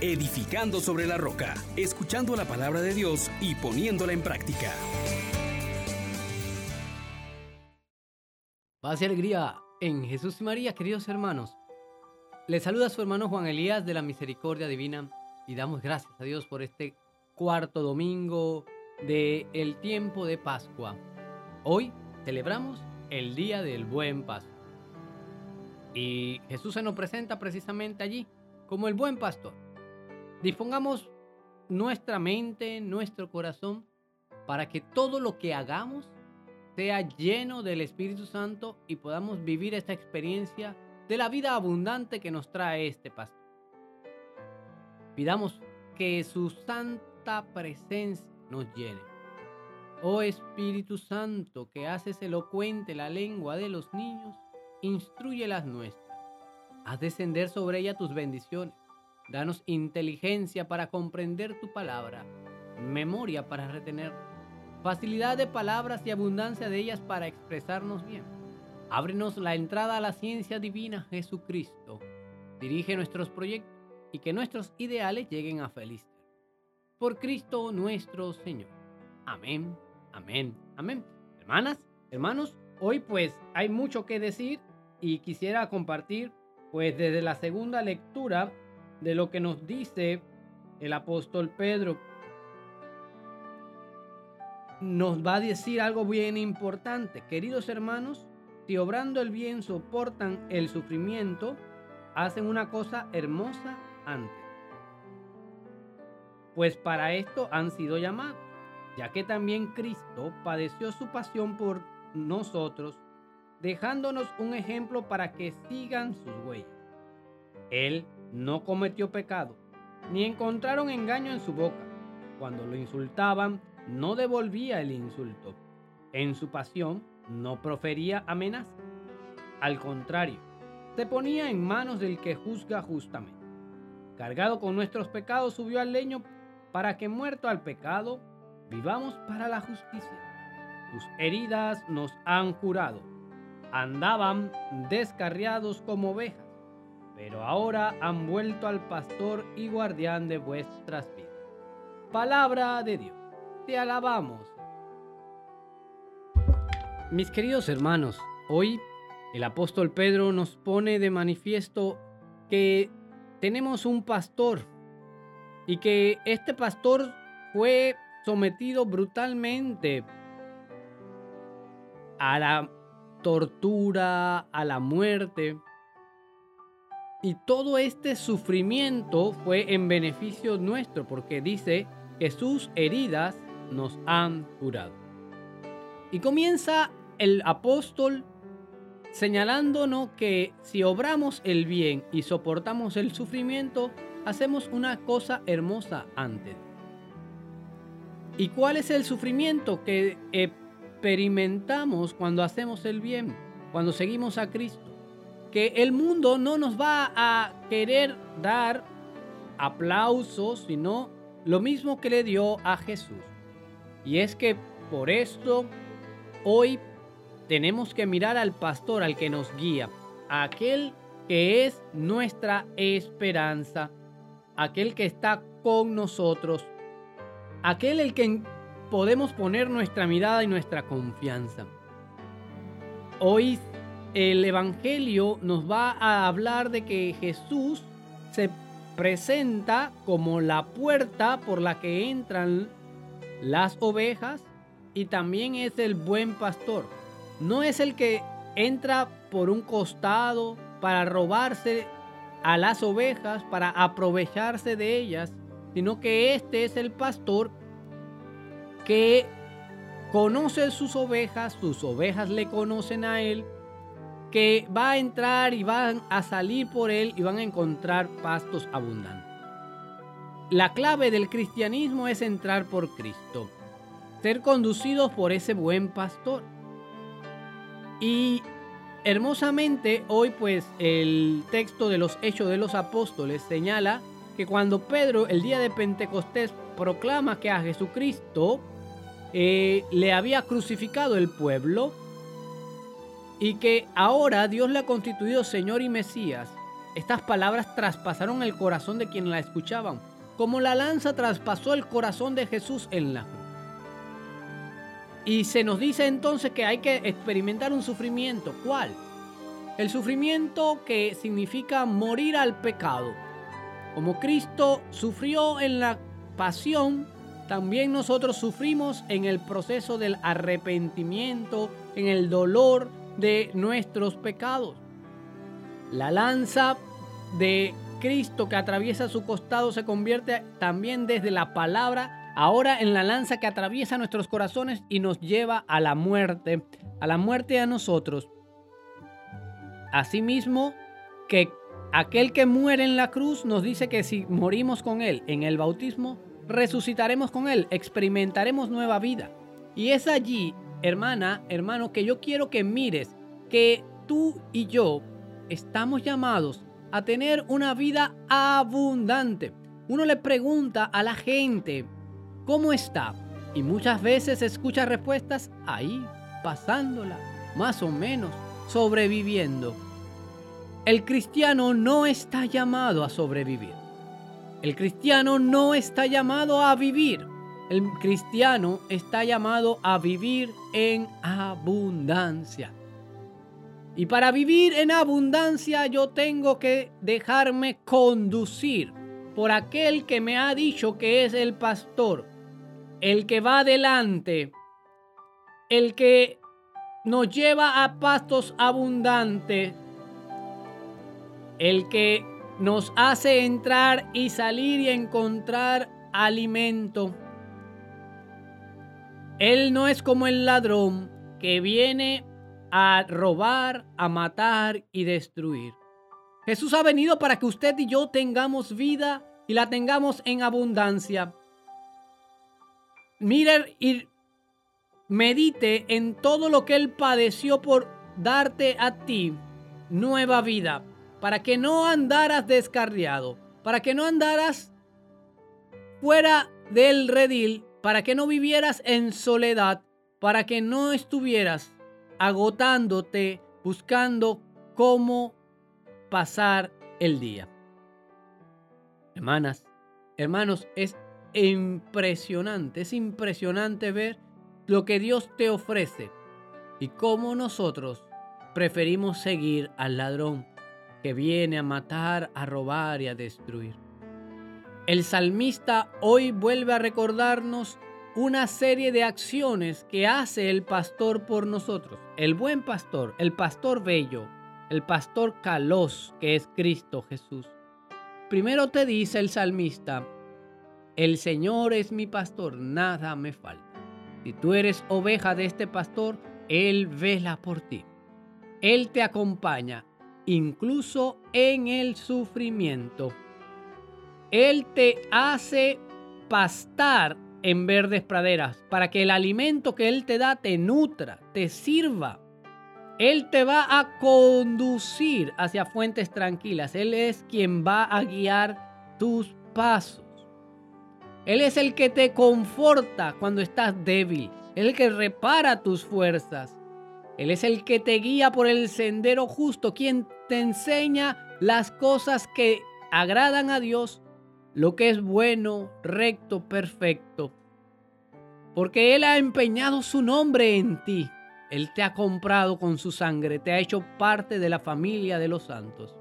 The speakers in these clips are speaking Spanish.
edificando sobre la roca, escuchando la palabra de Dios y poniéndola en práctica. Paz y alegría en Jesús y María, queridos hermanos. Les saluda su hermano Juan Elías de la Misericordia Divina y damos gracias a Dios por este cuarto domingo de el tiempo de Pascua. Hoy celebramos el Día del Buen Paso. Y Jesús se nos presenta precisamente allí como el buen pastor. Dispongamos nuestra mente, nuestro corazón, para que todo lo que hagamos sea lleno del Espíritu Santo y podamos vivir esta experiencia de la vida abundante que nos trae este pastor. Pidamos que su santa presencia nos llene. Oh Espíritu Santo, que haces elocuente la lengua de los niños, instruye las nuestras. Haz descender sobre ella tus bendiciones Danos inteligencia para comprender tu palabra, memoria para retener, facilidad de palabras y abundancia de ellas para expresarnos bien. Ábrenos la entrada a la ciencia divina Jesucristo. Dirige nuestros proyectos y que nuestros ideales lleguen a feliz. Por Cristo nuestro Señor. Amén, amén, amén. Hermanas, hermanos, hoy pues hay mucho que decir y quisiera compartir pues desde la segunda lectura de lo que nos dice el apóstol Pedro. Nos va a decir algo bien importante. Queridos hermanos, si obrando el bien soportan el sufrimiento, hacen una cosa hermosa antes. Pues para esto han sido llamados, ya que también Cristo padeció su pasión por nosotros, dejándonos un ejemplo para que sigan sus huellas. Él no cometió pecado, ni encontraron engaño en su boca. Cuando lo insultaban, no devolvía el insulto. En su pasión, no profería amenaza. Al contrario, se ponía en manos del que juzga justamente. Cargado con nuestros pecados, subió al leño para que muerto al pecado, vivamos para la justicia. Sus heridas nos han curado. Andaban descarriados como ovejas pero ahora han vuelto al pastor y guardián de vuestras vidas. Palabra de Dios, te alabamos. Mis queridos hermanos, hoy el apóstol Pedro nos pone de manifiesto que tenemos un pastor y que este pastor fue sometido brutalmente a la tortura, a la muerte y todo este sufrimiento fue en beneficio nuestro, porque dice que sus heridas nos han curado. Y comienza el apóstol señalándonos que si obramos el bien y soportamos el sufrimiento, hacemos una cosa hermosa antes. ¿Y cuál es el sufrimiento que experimentamos cuando hacemos el bien, cuando seguimos a Cristo? Que el mundo no nos va a querer dar aplausos, sino lo mismo que le dio a Jesús. Y es que por esto hoy tenemos que mirar al pastor, al que nos guía, aquel que es nuestra esperanza, aquel que está con nosotros, aquel el que podemos poner nuestra mirada y nuestra confianza. Hoy el Evangelio nos va a hablar de que Jesús se presenta como la puerta por la que entran las ovejas y también es el buen pastor. No es el que entra por un costado para robarse a las ovejas, para aprovecharse de ellas, sino que este es el pastor que conoce sus ovejas, sus ovejas le conocen a él que va a entrar y van a salir por él y van a encontrar pastos abundantes. La clave del cristianismo es entrar por Cristo, ser conducidos por ese buen pastor. Y hermosamente hoy pues el texto de los Hechos de los Apóstoles señala que cuando Pedro el día de Pentecostés proclama que a Jesucristo eh, le había crucificado el pueblo, y que ahora Dios le ha constituido Señor y Mesías, estas palabras traspasaron el corazón de quienes la escuchaban, como la lanza traspasó el corazón de Jesús en la cruz. Y se nos dice entonces que hay que experimentar un sufrimiento. ¿Cuál? El sufrimiento que significa morir al pecado. Como Cristo sufrió en la pasión, también nosotros sufrimos en el proceso del arrepentimiento, en el dolor de nuestros pecados. La lanza de Cristo que atraviesa su costado se convierte también desde la palabra, ahora en la lanza que atraviesa nuestros corazones y nos lleva a la muerte, a la muerte a nosotros. Asimismo, que aquel que muere en la cruz nos dice que si morimos con él en el bautismo, resucitaremos con él, experimentaremos nueva vida. Y es allí, hermana, hermano, que yo quiero que mires que tú y yo estamos llamados a tener una vida abundante. Uno le pregunta a la gente, ¿cómo está? Y muchas veces escucha respuestas ahí, pasándola, más o menos, sobreviviendo. El cristiano no está llamado a sobrevivir. El cristiano no está llamado a vivir. El cristiano está llamado a vivir en abundancia. Y para vivir en abundancia yo tengo que dejarme conducir por aquel que me ha dicho que es el pastor, el que va adelante, el que nos lleva a pastos abundantes, el que nos hace entrar y salir y encontrar alimento. Él no es como el ladrón que viene a robar, a matar y destruir. Jesús ha venido para que usted y yo tengamos vida y la tengamos en abundancia. Mire y medite en todo lo que Él padeció por darte a ti nueva vida, para que no andaras descarriado, para que no andaras fuera del redil, para que no vivieras en soledad, para que no estuvieras agotándote buscando cómo pasar el día. Hermanas, hermanos, es impresionante, es impresionante ver lo que Dios te ofrece y cómo nosotros preferimos seguir al ladrón que viene a matar, a robar y a destruir. El salmista hoy vuelve a recordarnos una serie de acciones que hace el pastor por nosotros. El buen pastor, el pastor bello, el pastor calos que es Cristo Jesús. Primero te dice el salmista, el Señor es mi pastor, nada me falta. Si tú eres oveja de este pastor, Él vela por ti. Él te acompaña, incluso en el sufrimiento. Él te hace pastar en verdes praderas, para que el alimento que Él te da te nutra, te sirva. Él te va a conducir hacia fuentes tranquilas. Él es quien va a guiar tus pasos. Él es el que te conforta cuando estás débil. Él es el que repara tus fuerzas. Él es el que te guía por el sendero justo, quien te enseña las cosas que agradan a Dios lo que es bueno, recto, perfecto. Porque Él ha empeñado su nombre en ti. Él te ha comprado con su sangre, te ha hecho parte de la familia de los santos.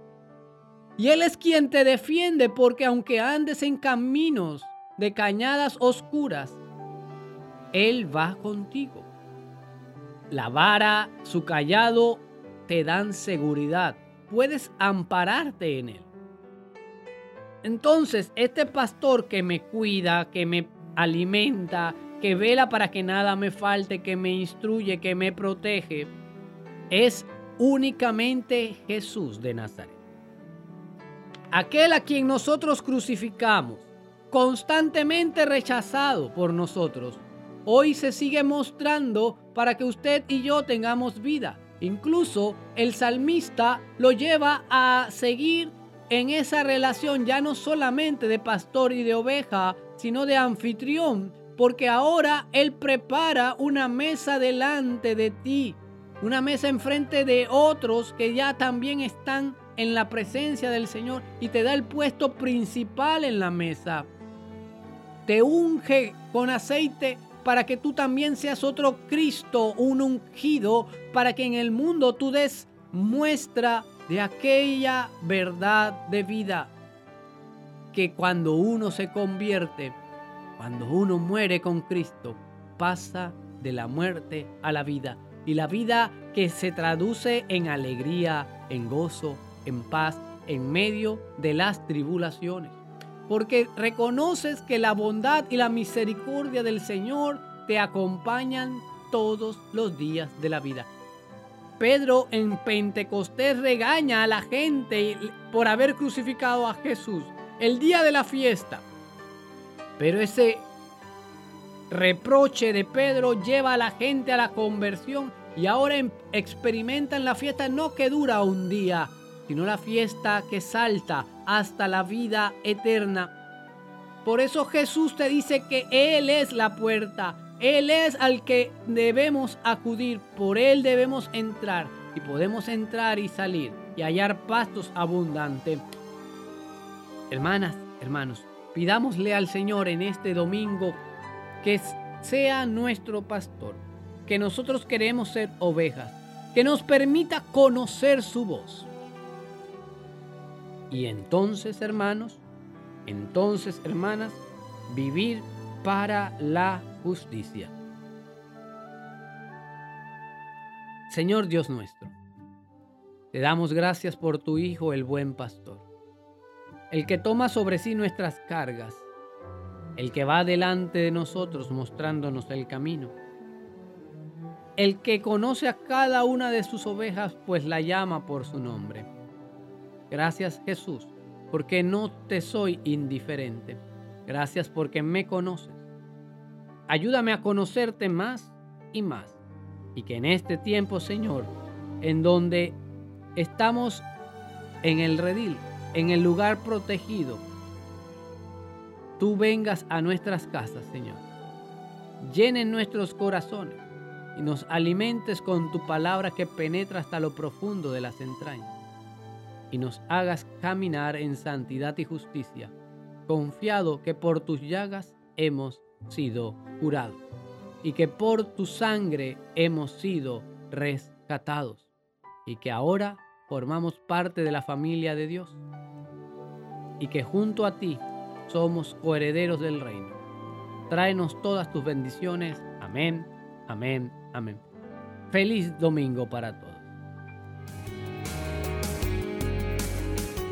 Y Él es quien te defiende porque aunque andes en caminos de cañadas oscuras, Él va contigo. La vara, su callado, te dan seguridad. Puedes ampararte en Él. Entonces, este pastor que me cuida, que me alimenta, que vela para que nada me falte, que me instruye, que me protege, es únicamente Jesús de Nazaret. Aquel a quien nosotros crucificamos, constantemente rechazado por nosotros, hoy se sigue mostrando para que usted y yo tengamos vida. Incluso el salmista lo lleva a seguir en esa relación ya no solamente de pastor y de oveja, sino de anfitrión, porque ahora Él prepara una mesa delante de ti, una mesa enfrente de otros que ya también están en la presencia del Señor y te da el puesto principal en la mesa. Te unge con aceite para que tú también seas otro Cristo, un ungido, para que en el mundo tú des muestra de aquella verdad de vida que cuando uno se convierte, cuando uno muere con Cristo, pasa de la muerte a la vida. Y la vida que se traduce en alegría, en gozo, en paz, en medio de las tribulaciones. Porque reconoces que la bondad y la misericordia del Señor te acompañan todos los días de la vida. Pedro en Pentecostés regaña a la gente por haber crucificado a Jesús el día de la fiesta. Pero ese reproche de Pedro lleva a la gente a la conversión y ahora em, experimentan la fiesta no que dura un día, sino la fiesta que salta hasta la vida eterna. Por eso Jesús te dice que Él es la puerta, Él es al que debemos acudir, por Él debemos entrar y podemos entrar y salir y hallar pastos abundantes. Hermanas, hermanos, pidámosle al Señor en este domingo que sea nuestro pastor, que nosotros queremos ser ovejas, que nos permita conocer su voz. Y entonces, hermanos, entonces, hermanas, vivir para la justicia. Señor Dios nuestro, te damos gracias por tu Hijo, el buen pastor, el que toma sobre sí nuestras cargas el que va delante de nosotros mostrándonos el camino, el que conoce a cada una de sus ovejas, pues la llama por su nombre. Gracias Jesús, porque no te soy indiferente. Gracias porque me conoces. Ayúdame a conocerte más y más. Y que en este tiempo, Señor, en donde estamos en el redil, en el lugar protegido, tú vengas a nuestras casas, Señor. Llenen nuestros corazones y nos alimentes con tu palabra que penetra hasta lo profundo de las entrañas y nos hagas caminar en santidad y justicia, confiado que por tus llagas hemos sido curados y que por tu sangre hemos sido rescatados y que ahora formamos parte de la familia de Dios y que junto a ti somos coherederos del reino. Tráenos todas tus bendiciones. Amén, amén, amén. Feliz domingo para todos.